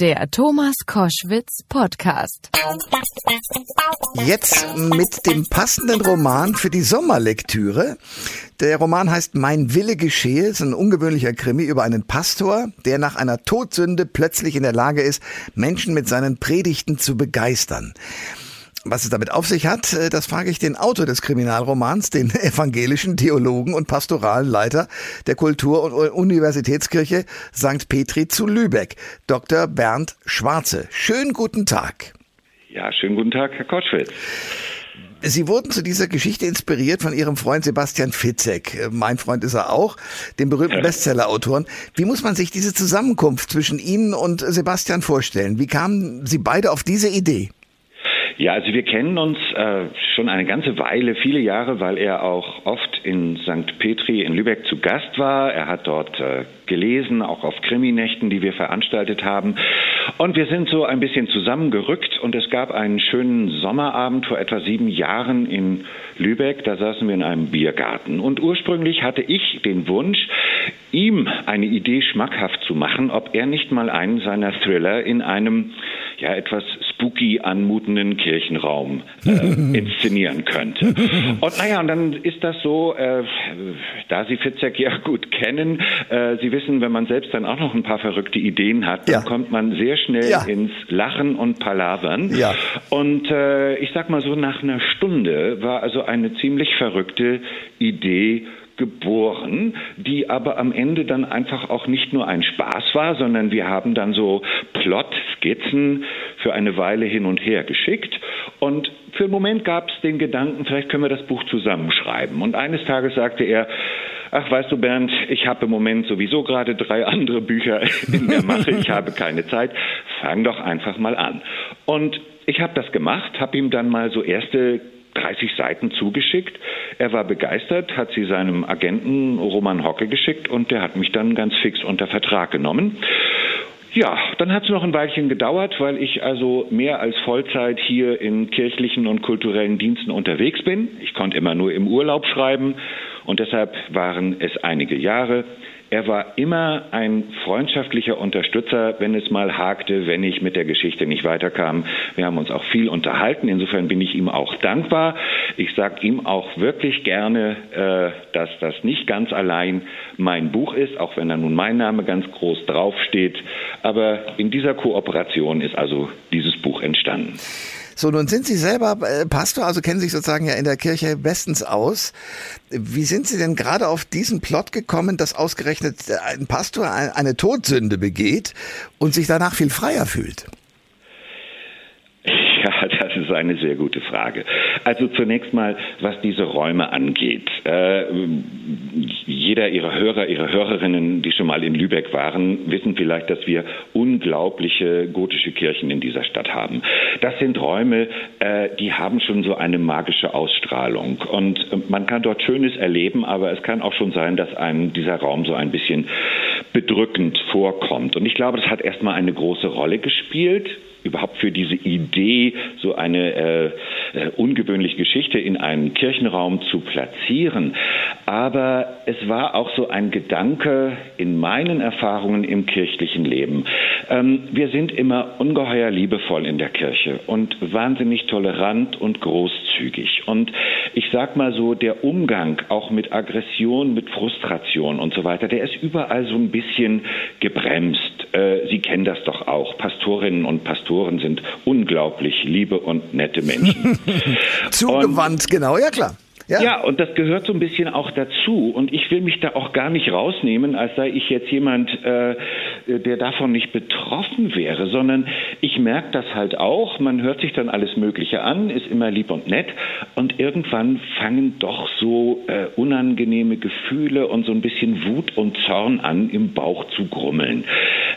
Der Thomas Koschwitz Podcast. Jetzt mit dem passenden Roman für die Sommerlektüre. Der Roman heißt Mein Wille geschehe. Es ist ein ungewöhnlicher Krimi über einen Pastor, der nach einer Todsünde plötzlich in der Lage ist, Menschen mit seinen Predigten zu begeistern. Was es damit auf sich hat, äh, das frage ich den Autor des Kriminalromans, den evangelischen Theologen und pastoralen Leiter der Kultur- und Universitätskirche St. Petri zu Lübeck, Dr. Bernd Schwarze. Schönen guten Tag. Ja, schönen guten Tag, Herr Kotschwitz. Sie wurden zu dieser Geschichte inspiriert von Ihrem Freund Sebastian Fitzek. Äh, mein Freund ist er auch, dem berühmten Bestseller-Autoren. Wie muss man sich diese Zusammenkunft zwischen Ihnen und Sebastian vorstellen? Wie kamen Sie beide auf diese Idee? Ja, also wir kennen uns äh, schon eine ganze Weile, viele Jahre, weil er auch oft in St. Petri in Lübeck zu Gast war. Er hat dort äh, gelesen, auch auf Kriminächten, die wir veranstaltet haben. Und wir sind so ein bisschen zusammengerückt und es gab einen schönen Sommerabend vor etwa sieben Jahren in Lübeck. Da saßen wir in einem Biergarten. Und ursprünglich hatte ich den Wunsch, ihm eine Idee schmackhaft zu machen, ob er nicht mal einen seiner Thriller in einem ja etwas spooky anmutenden Kirchenraum äh, inszenieren könnte. Und naja, und dann ist das so, äh, da Sie Fitzek ja gut kennen, äh, Sie wissen, wenn man selbst dann auch noch ein paar verrückte Ideen hat, dann ja. kommt man sehr schnell ja. ins Lachen und Palavern. Ja. Und äh, ich sag mal so, nach einer Stunde war also eine ziemlich verrückte Idee geboren, die aber am Ende dann einfach auch nicht nur ein Spaß war, sondern wir haben dann so Plot-Skizzen für eine Weile hin und her geschickt und für einen Moment gab es den Gedanken, vielleicht können wir das Buch zusammenschreiben. Und eines Tages sagte er, ach weißt du Bernd, ich habe im Moment sowieso gerade drei andere Bücher in der Mache, ich habe keine Zeit, fang doch einfach mal an. Und ich habe das gemacht, habe ihm dann mal so erste 30 Seiten zugeschickt. Er war begeistert, hat sie seinem Agenten Roman Hocke geschickt und der hat mich dann ganz fix unter Vertrag genommen. Ja, dann hat es noch ein Weilchen gedauert, weil ich also mehr als Vollzeit hier in kirchlichen und kulturellen Diensten unterwegs bin. Ich konnte immer nur im Urlaub schreiben und deshalb waren es einige Jahre. Er war immer ein freundschaftlicher Unterstützer, wenn es mal hakte, wenn ich mit der Geschichte nicht weiterkam. Wir haben uns auch viel unterhalten. Insofern bin ich ihm auch dankbar. Ich sage ihm auch wirklich gerne, äh, dass das nicht ganz allein mein Buch ist, auch wenn da nun mein Name ganz groß draufsteht. Aber in dieser Kooperation ist also dieses Buch entstanden. So, nun sind Sie selber äh, Pastor, also kennen sich sozusagen ja in der Kirche bestens aus. Wie sind Sie denn gerade auf diesen Plot gekommen, dass ausgerechnet ein Pastor eine Todsünde begeht und sich danach viel freier fühlt? Ja, das ist eine sehr gute Frage. Also zunächst mal, was diese Räume angeht. Äh, jeder Ihrer Hörer, Ihre Hörerinnen, die schon mal in Lübeck waren, wissen vielleicht, dass wir unglaubliche gotische Kirchen in dieser Stadt haben. Das sind Räume, äh, die haben schon so eine magische Ausstrahlung. Und äh, man kann dort Schönes erleben, aber es kann auch schon sein, dass einem dieser Raum so ein bisschen bedrückend vorkommt. Und ich glaube, das hat erstmal eine große Rolle gespielt überhaupt für diese Idee, so eine äh, äh, ungewöhnliche Geschichte in einen Kirchenraum zu platzieren. Aber es war auch so ein Gedanke in meinen Erfahrungen im kirchlichen Leben. Ähm, wir sind immer ungeheuer liebevoll in der Kirche und wahnsinnig tolerant und großzügig. Und ich sag mal so, der Umgang auch mit Aggression, mit Frustration und so weiter, der ist überall so ein bisschen gebremst. Äh, Sie kennen das doch auch. Pastorinnen und Pastoren sind unglaublich liebe und nette Menschen. Zugewandt, und, genau, ja klar. Ja. ja, und das gehört so ein bisschen auch dazu. Und ich will mich da auch gar nicht rausnehmen, als sei ich jetzt jemand, äh, der davon nicht betroffen wäre, sondern ich merke das halt auch. Man hört sich dann alles Mögliche an, ist immer lieb und nett. Und irgendwann fangen doch so äh, unangenehme Gefühle und so ein bisschen Wut und Zorn an, im Bauch zu grummeln.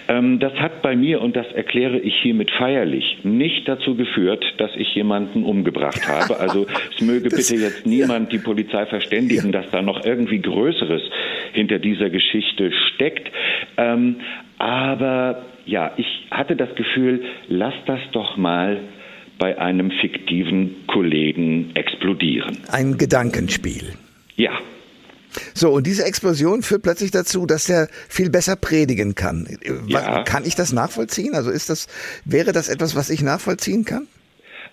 Ähm, das hat bei mir, und das erkläre ich hiermit feierlich, nicht dazu geführt, dass ich jemanden umgebracht habe. Also es möge bitte jetzt niemand niemand die Polizei verständigen, ja. dass da noch irgendwie Größeres hinter dieser Geschichte steckt. Ähm, aber ja, ich hatte das Gefühl, lass das doch mal bei einem fiktiven Kollegen explodieren. Ein Gedankenspiel. Ja. So, und diese Explosion führt plötzlich dazu, dass er viel besser predigen kann. Ja. Kann ich das nachvollziehen? Also ist das, wäre das etwas, was ich nachvollziehen kann?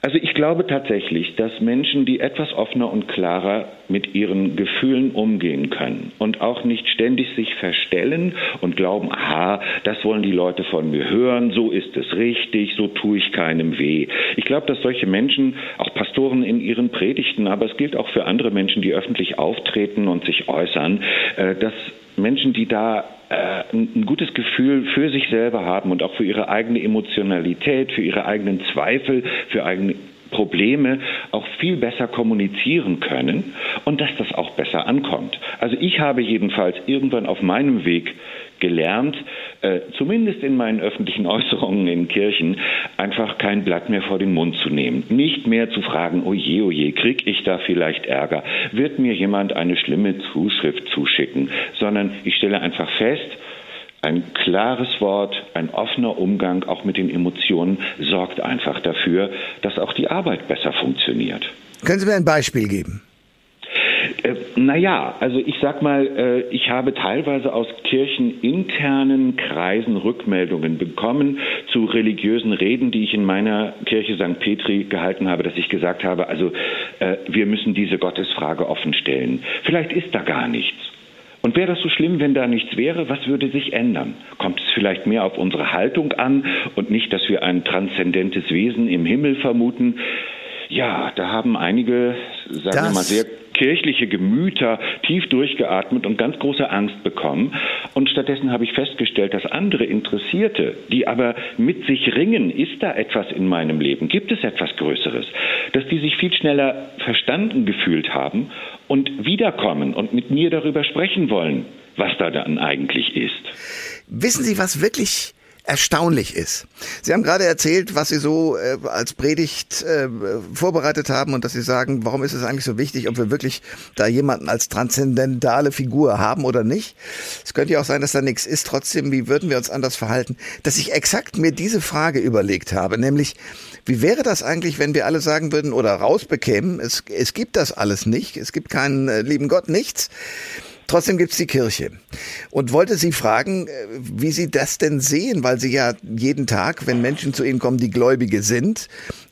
Also ich glaube tatsächlich, dass Menschen, die etwas offener und klarer mit ihren Gefühlen umgehen können und auch nicht ständig sich verstellen und glauben, aha, das wollen die Leute von mir hören, so ist es richtig, so tue ich keinem weh. Ich glaube, dass solche Menschen, auch Pastoren in ihren Predigten, aber es gilt auch für andere Menschen, die öffentlich auftreten und sich äußern, äh, dass Menschen, die da ein gutes Gefühl für sich selber haben und auch für ihre eigene Emotionalität, für ihre eigenen Zweifel, für eigene Probleme auch viel besser kommunizieren können und dass das auch besser ankommt. Also ich habe jedenfalls irgendwann auf meinem Weg gelernt, äh, zumindest in meinen öffentlichen Äußerungen in Kirchen, einfach kein Blatt mehr vor den Mund zu nehmen. Nicht mehr zu fragen, oje, oje, krieg ich da vielleicht Ärger? Wird mir jemand eine schlimme Zuschrift zuschicken? Sondern ich stelle einfach fest, ein klares Wort, ein offener Umgang auch mit den Emotionen sorgt einfach dafür, dass auch die Arbeit besser funktioniert. Können Sie mir ein Beispiel geben? Äh, naja, also ich sag mal, äh, ich habe teilweise aus kircheninternen Kreisen Rückmeldungen bekommen zu religiösen Reden, die ich in meiner Kirche St. Petri gehalten habe, dass ich gesagt habe, also äh, wir müssen diese Gottesfrage offen stellen. Vielleicht ist da gar nichts. Und wäre das so schlimm, wenn da nichts wäre? Was würde sich ändern? Kommt es vielleicht mehr auf unsere Haltung an und nicht, dass wir ein transzendentes Wesen im Himmel vermuten? Ja, da haben einige, sagen das wir mal, sehr kirchliche Gemüter tief durchgeatmet und ganz große Angst bekommen. Und stattdessen habe ich festgestellt, dass andere Interessierte, die aber mit sich ringen, ist da etwas in meinem Leben, gibt es etwas Größeres, dass die sich viel schneller verstanden gefühlt haben und wiederkommen und mit mir darüber sprechen wollen, was da dann eigentlich ist. Wissen Sie, was wirklich erstaunlich ist. Sie haben gerade erzählt, was Sie so äh, als Predigt äh, vorbereitet haben und dass Sie sagen, warum ist es eigentlich so wichtig, ob wir wirklich da jemanden als transzendentale Figur haben oder nicht. Es könnte ja auch sein, dass da nichts ist. Trotzdem, wie würden wir uns anders verhalten? Dass ich exakt mir diese Frage überlegt habe, nämlich, wie wäre das eigentlich, wenn wir alle sagen würden oder rausbekämen, es, es gibt das alles nicht, es gibt keinen äh, lieben Gott, nichts. Trotzdem gibt's die Kirche. Und wollte Sie fragen, äh, wie Sie das denn sehen, weil Sie ja jeden Tag, wenn Menschen zu Ihnen kommen, die Gläubige sind,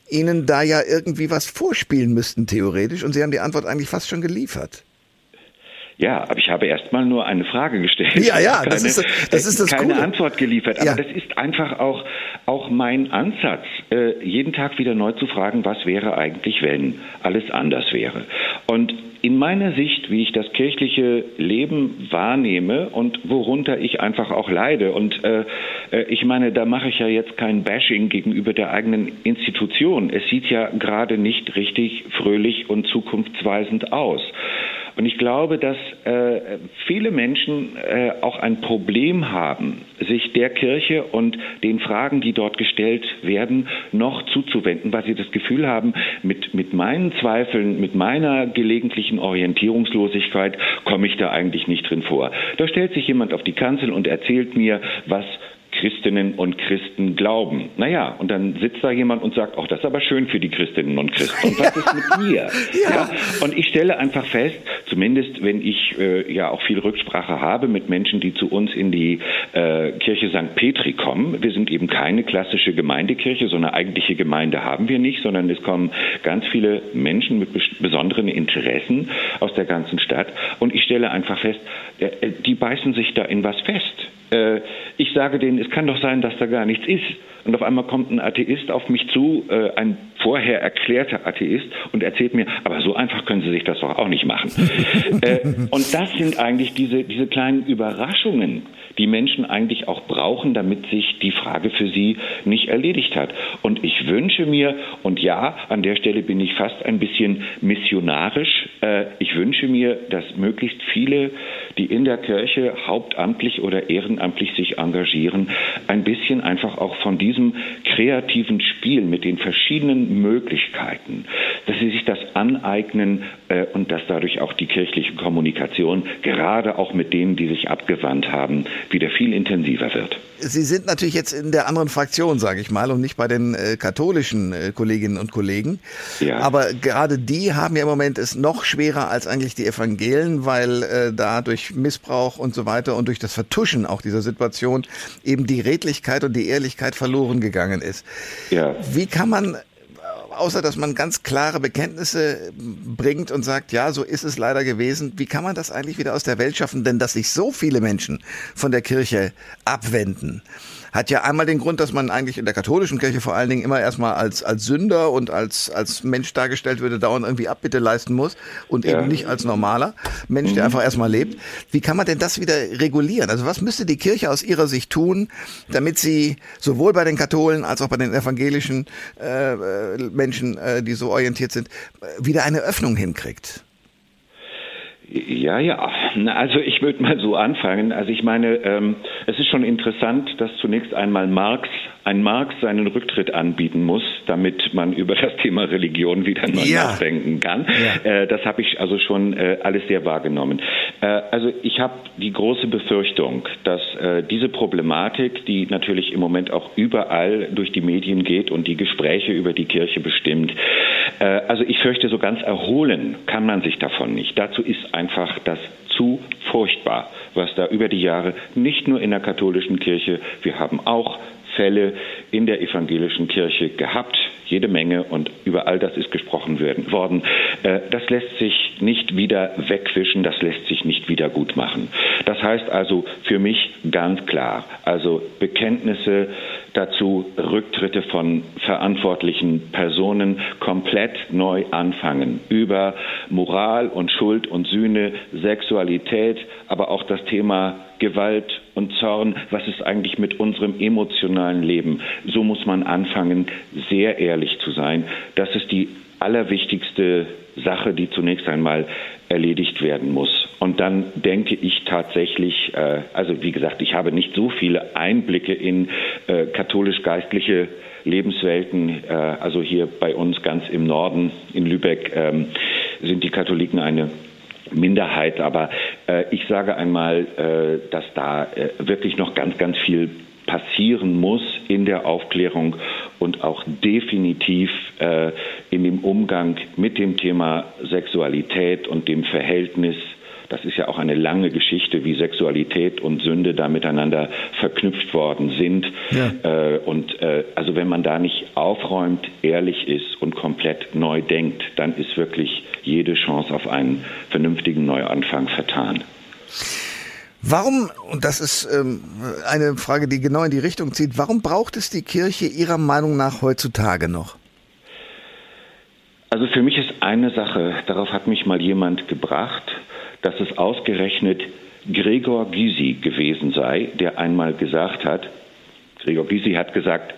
Ihnen da ja irgendwie was vorspielen müssten, theoretisch. Und Sie haben die Antwort eigentlich fast schon geliefert. Ja, aber ich habe erstmal nur eine Frage gestellt. Ja, ja, keine, das ist das, ist das keine Coole. Antwort geliefert. Aber ja. das ist einfach auch, auch mein Ansatz, äh, jeden Tag wieder neu zu fragen, was wäre eigentlich, wenn alles anders wäre. Und in meiner Sicht, wie ich das kirchliche Leben wahrnehme und worunter ich einfach auch leide. Und äh, äh, ich meine, da mache ich ja jetzt kein Bashing gegenüber der eigenen Institution. Es sieht ja gerade nicht richtig fröhlich und zukunftsweisend aus. Und ich glaube, dass äh, viele Menschen äh, auch ein Problem haben, sich der Kirche und den Fragen, die dort gestellt werden, noch zuzuwenden, weil sie das Gefühl haben, mit, mit meinen Zweifeln, mit meiner gelegentlichen Orientierungslosigkeit komme ich da eigentlich nicht drin vor. Da stellt sich jemand auf die Kanzel und erzählt mir, was Christinnen und Christen glauben. Naja, und dann sitzt da jemand und sagt, auch das ist aber schön für die Christinnen und Christen. Und was ja. ist mit mir? Ja. ja. Und ich stelle einfach fest, zumindest wenn ich äh, ja auch viel Rücksprache habe mit Menschen, die zu uns in die äh, Kirche St. Petri kommen, wir sind eben keine klassische Gemeindekirche, so eine eigentliche Gemeinde haben wir nicht, sondern es kommen ganz viele Menschen mit besonderen Interessen aus der ganzen Stadt. Und ich stelle einfach fest, äh, die beißen sich da in was fest. Äh, ich sage denen, es kann doch sein, dass da gar nichts ist. Und auf einmal kommt ein Atheist auf mich zu, äh, ein vorher erklärter Atheist, und erzählt mir, aber so einfach können Sie sich das doch auch nicht machen. Äh, und das sind eigentlich diese, diese kleinen Überraschungen, die Menschen eigentlich auch brauchen, damit sich die Frage für sie nicht erledigt hat. Und ich wünsche mir, und ja, an der Stelle bin ich fast ein bisschen missionarisch, äh, ich wünsche mir, dass möglichst viele, die in der Kirche hauptamtlich oder ehrenamtlich sich engagieren, ein bisschen einfach auch von diesem kreativen Spiel mit den verschiedenen Möglichkeiten dass sie sich das aneignen äh, und dass dadurch auch die kirchliche Kommunikation, gerade auch mit denen, die sich abgewandt haben, wieder viel intensiver wird. Sie sind natürlich jetzt in der anderen Fraktion, sage ich mal, und nicht bei den äh, katholischen äh, Kolleginnen und Kollegen. Ja. Aber gerade die haben ja im Moment es noch schwerer als eigentlich die Evangelien, weil äh, da durch Missbrauch und so weiter und durch das Vertuschen auch dieser Situation eben die Redlichkeit und die Ehrlichkeit verloren gegangen ist. Ja. Wie kann man außer dass man ganz klare Bekenntnisse bringt und sagt, ja, so ist es leider gewesen. Wie kann man das eigentlich wieder aus der Welt schaffen? Denn dass sich so viele Menschen von der Kirche abwenden, hat ja einmal den Grund, dass man eigentlich in der katholischen Kirche vor allen Dingen immer erstmal als, als Sünder und als, als Mensch dargestellt würde, dauernd irgendwie Abbitte leisten muss und ja. eben nicht als normaler Mensch, der mhm. einfach erstmal lebt. Wie kann man denn das wieder regulieren? Also was müsste die Kirche aus ihrer Sicht tun, damit sie sowohl bei den Katholen als auch bei den evangelischen äh, äh Menschen, äh, die so orientiert sind, wieder eine Öffnung hinkriegt? Ja, ja. Also ich würde mal so anfangen. Also ich meine, ähm, es ist schon interessant, dass zunächst einmal Marx, ein Marx seinen Rücktritt anbieten muss, damit man über das Thema Religion wieder neu ja. nachdenken kann. Ja. Äh, das habe ich also schon äh, alles sehr wahrgenommen. Äh, also ich habe die große Befürchtung, dass äh, diese Problematik, die natürlich im Moment auch überall durch die Medien geht und die Gespräche über die Kirche bestimmt, also ich fürchte, so ganz erholen kann man sich davon nicht. Dazu ist einfach das zu furchtbar, was da über die Jahre nicht nur in der katholischen Kirche, wir haben auch Fälle in der evangelischen Kirche gehabt, jede Menge und über all das ist gesprochen worden. Äh, das lässt sich nicht wieder wegwischen, das lässt sich nicht wieder gut machen. Das heißt also für mich ganz klar, also Bekenntnisse dazu, Rücktritte von verantwortlichen Personen komplett neu anfangen über Moral und Schuld und Sühne, Sexualität, aber auch das Thema Gewalt und Zorn, was ist eigentlich mit unserem emotionalen Leben? So muss man anfangen, sehr ehrlich zu sein. Das ist die allerwichtigste Sache, die zunächst einmal erledigt werden muss. Und dann denke ich tatsächlich, äh, also wie gesagt, ich habe nicht so viele Einblicke in äh, katholisch-geistliche Lebenswelten. Äh, also hier bei uns ganz im Norden in Lübeck ähm, sind die Katholiken eine Minderheit. Aber ich sage einmal, dass da wirklich noch ganz, ganz viel passieren muss in der Aufklärung und auch definitiv äh, in dem Umgang mit dem Thema Sexualität und dem Verhältnis das ist ja auch eine lange Geschichte, wie Sexualität und Sünde da miteinander verknüpft worden sind. Ja. Äh, und äh, also wenn man da nicht aufräumt, ehrlich ist und komplett neu denkt, dann ist wirklich jede Chance auf einen vernünftigen Neuanfang vertan. Warum, und das ist ähm, eine Frage, die genau in die Richtung zieht, warum braucht es die Kirche Ihrer Meinung nach heutzutage noch? Also für mich ist eine Sache, darauf hat mich mal jemand gebracht, dass es ausgerechnet Gregor Gysi gewesen sei, der einmal gesagt hat, Gregor Gysi hat gesagt,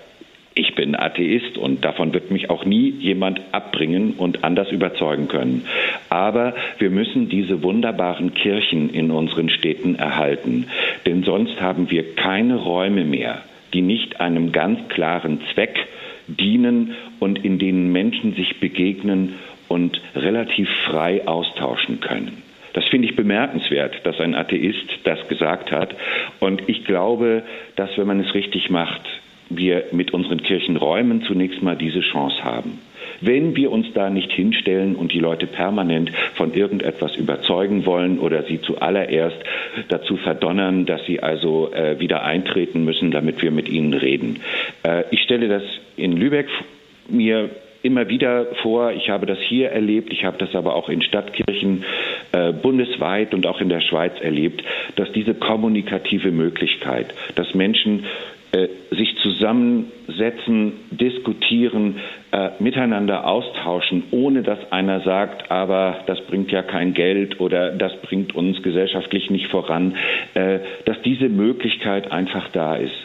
ich bin Atheist und davon wird mich auch nie jemand abbringen und anders überzeugen können. Aber wir müssen diese wunderbaren Kirchen in unseren Städten erhalten, denn sonst haben wir keine Räume mehr, die nicht einem ganz klaren Zweck dienen und in denen Menschen sich begegnen und relativ frei austauschen können. Das finde ich bemerkenswert, dass ein Atheist das gesagt hat. Und ich glaube, dass wenn man es richtig macht, wir mit unseren Kirchenräumen zunächst mal diese Chance haben. Wenn wir uns da nicht hinstellen und die Leute permanent von irgendetwas überzeugen wollen oder sie zuallererst dazu verdonnern, dass sie also äh, wieder eintreten müssen, damit wir mit ihnen reden. Äh, ich stelle das in Lübeck mir immer wieder vor. Ich habe das hier erlebt, ich habe das aber auch in Stadtkirchen äh, bundesweit und auch in der Schweiz erlebt, dass diese kommunikative Möglichkeit, dass Menschen sich zusammensetzen, diskutieren, äh, miteinander austauschen, ohne dass einer sagt, aber das bringt ja kein Geld oder das bringt uns gesellschaftlich nicht voran, äh, dass diese Möglichkeit einfach da ist.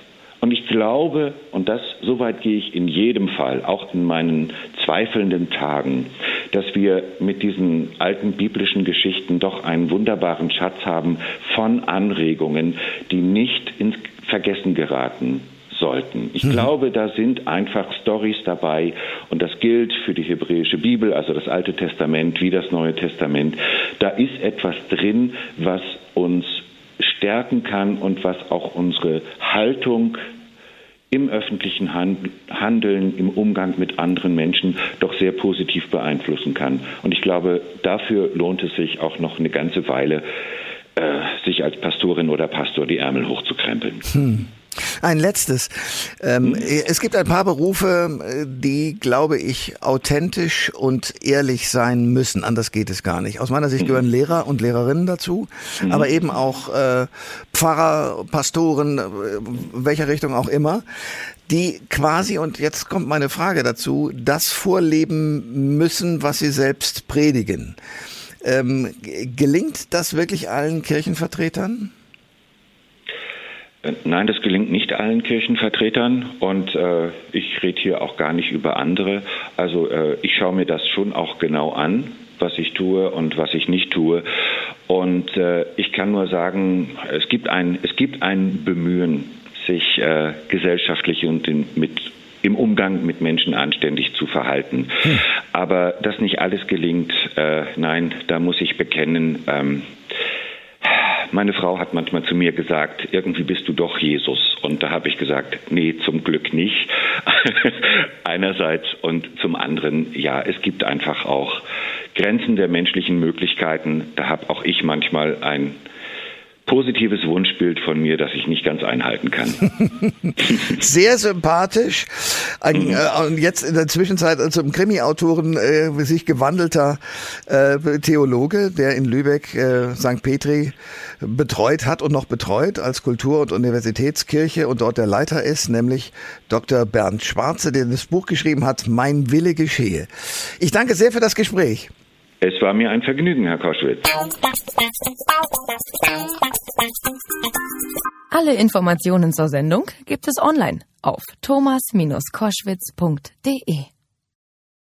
Und ich glaube, und das, soweit gehe ich in jedem Fall, auch in meinen zweifelnden Tagen, dass wir mit diesen alten biblischen Geschichten doch einen wunderbaren Schatz haben von Anregungen, die nicht ins Vergessen geraten, sollten. Ich mhm. glaube, da sind einfach Stories dabei und das gilt für die hebräische Bibel, also das Alte Testament wie das Neue Testament. Da ist etwas drin, was uns stärken kann und was auch unsere Haltung im öffentlichen Handeln, im Umgang mit anderen Menschen doch sehr positiv beeinflussen kann. Und ich glaube, dafür lohnt es sich auch noch eine ganze Weile, äh, sich als Pastorin oder Pastor die Ärmel hochzukrempeln. Hm. Ein letztes. Ähm, hm? Es gibt ein paar Berufe, die, glaube ich, authentisch und ehrlich sein müssen. Anders geht es gar nicht. Aus meiner Sicht hm. gehören Lehrer und Lehrerinnen dazu, mhm. aber eben auch äh, Pfarrer, Pastoren, äh, welcher Richtung auch immer, die quasi, und jetzt kommt meine Frage dazu, das vorleben müssen, was sie selbst predigen. Ähm, gelingt das wirklich allen Kirchenvertretern? Äh, nein, das gelingt nicht allen Kirchenvertretern und äh, ich rede hier auch gar nicht über andere. Also äh, ich schaue mir das schon auch genau an, was ich tue und was ich nicht tue. Und äh, ich kann nur sagen, es gibt ein, es gibt ein Bemühen, sich äh, gesellschaftlich und in, mit im Umgang mit Menschen anständig zu verhalten. Hm. Aber dass nicht alles gelingt, äh, nein, da muss ich bekennen, ähm, meine Frau hat manchmal zu mir gesagt, irgendwie bist du doch Jesus. Und da habe ich gesagt, nee, zum Glück nicht. Einerseits und zum anderen, ja, es gibt einfach auch Grenzen der menschlichen Möglichkeiten. Da habe auch ich manchmal ein positives Wunschbild von mir, das ich nicht ganz einhalten kann. Sehr sympathisch. Ein, mhm. äh, jetzt in der Zwischenzeit zum Krimi-Autoren äh, sich gewandelter äh, Theologe, der in Lübeck äh, St. Petri betreut hat und noch betreut als Kultur- und Universitätskirche und dort der Leiter ist, nämlich Dr. Bernd Schwarze, der das Buch geschrieben hat, Mein Wille geschehe. Ich danke sehr für das Gespräch. Es war mir ein Vergnügen, Herr Koschwitz. Alle Informationen zur Sendung gibt es online auf thomas-koschwitz.de.